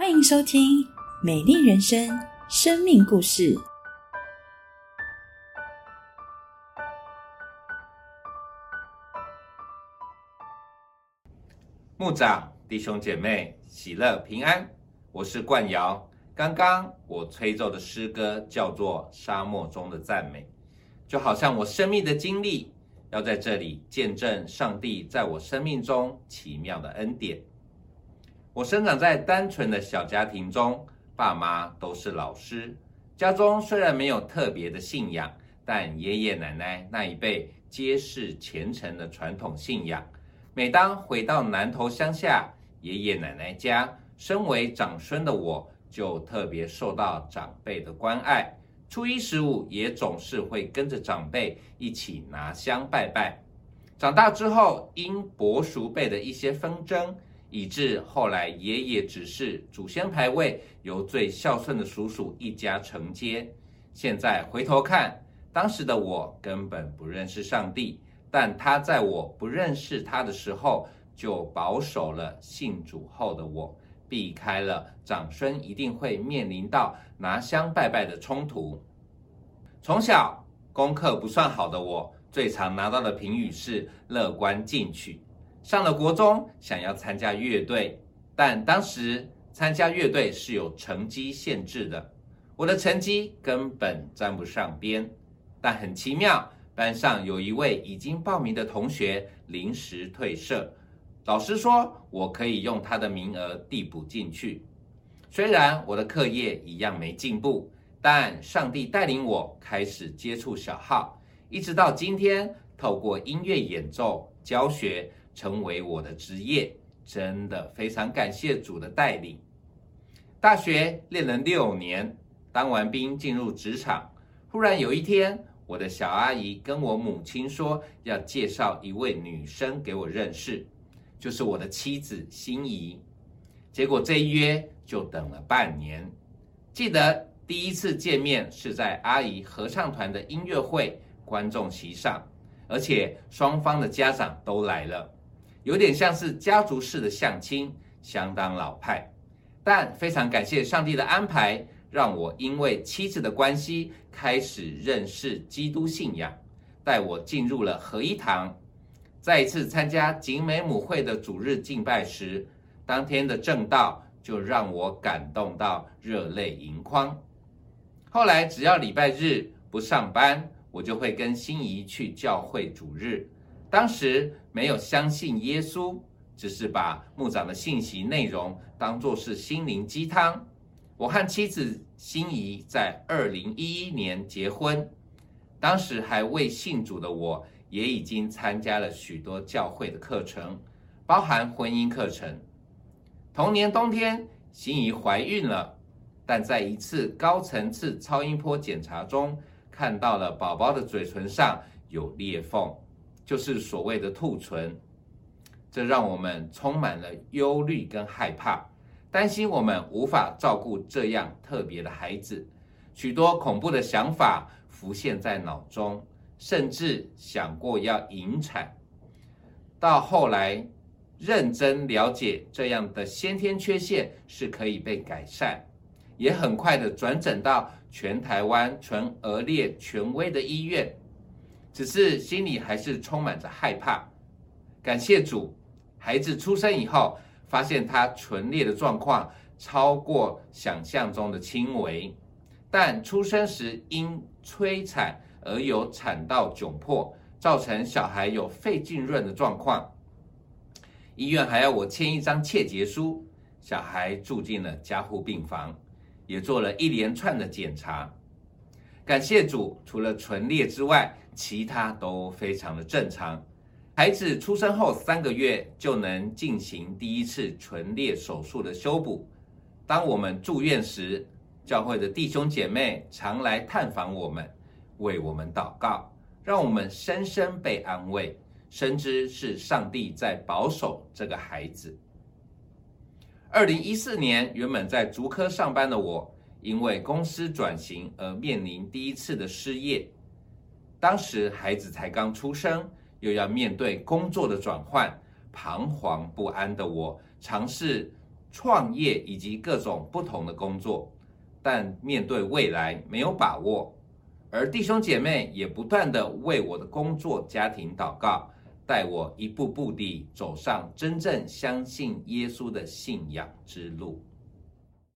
欢迎收听《美丽人生》生命故事。牧长弟兄姐妹，喜乐平安，我是冠尧。刚刚我吹奏的诗歌叫做《沙漠中的赞美》，就好像我生命的经历，要在这里见证上帝在我生命中奇妙的恩典。我生长在单纯的小家庭中，爸妈都是老师。家中虽然没有特别的信仰，但爷爷奶奶那一辈皆是虔诚的传统信仰。每当回到南头乡下爷爷奶奶家，身为长孙的我，就特别受到长辈的关爱。初一十五也总是会跟着长辈一起拿香拜拜。长大之后，因伯叔辈的一些纷争，以致后来爷爷指示祖先牌位由最孝顺的叔叔一家承接。现在回头看，当时的我根本不认识上帝。但他在我不认识他的时候，就保守了信主后的我，避开了长孙一定会面临到拿香拜拜的冲突。从小功课不算好的我，最常拿到的评语是乐观进取。上了国中，想要参加乐队，但当时参加乐队是有成绩限制的，我的成绩根本沾不上边。但很奇妙。班上有一位已经报名的同学临时退社，老师说我可以用他的名额递补进去。虽然我的课业一样没进步，但上帝带领我开始接触小号，一直到今天，透过音乐演奏教学成为我的职业，真的非常感谢主的带领。大学练了六年，当完兵进入职场，忽然有一天。我的小阿姨跟我母亲说，要介绍一位女生给我认识，就是我的妻子心仪。结果这一约就等了半年。记得第一次见面是在阿姨合唱团的音乐会观众席上，而且双方的家长都来了，有点像是家族式的相亲，相当老派。但非常感谢上帝的安排。让我因为妻子的关系开始认识基督信仰，带我进入了合一堂。再一次参加景美母会的主日敬拜时，当天的正道就让我感动到热泪盈眶。后来只要礼拜日不上班，我就会跟心仪去教会主日。当时没有相信耶稣，只是把牧长的信息内容当作是心灵鸡汤。我和妻子心仪在二零一一年结婚，当时还未信主的我，也已经参加了许多教会的课程，包含婚姻课程。同年冬天，心仪怀孕了，但在一次高层次超音波检查中，看到了宝宝的嘴唇上有裂缝，就是所谓的兔唇，这让我们充满了忧虑跟害怕。担心我们无法照顾这样特别的孩子，许多恐怖的想法浮现在脑中，甚至想过要引产。到后来，认真了解这样的先天缺陷是可以被改善，也很快的转诊到全台湾纯额列权威的医院，只是心里还是充满着害怕。感谢主，孩子出生以后。发现他唇裂的状况超过想象中的轻微，但出生时因催产而有产道窘迫，造成小孩有肺浸润的状况。医院还要我签一张切结书，小孩住进了加护病房，也做了一连串的检查。感谢主，除了唇裂之外，其他都非常的正常。孩子出生后三个月就能进行第一次唇裂手术的修补。当我们住院时，教会的弟兄姐妹常来探访我们，为我们祷告，让我们深深被安慰，深知是上帝在保守这个孩子。二零一四年，原本在足科上班的我，因为公司转型而面临第一次的失业。当时孩子才刚出生。又要面对工作的转换，彷徨不安的我，尝试创业以及各种不同的工作，但面对未来没有把握。而弟兄姐妹也不断的为我的工作、家庭祷告，带我一步步地走上真正相信耶稣的信仰之路。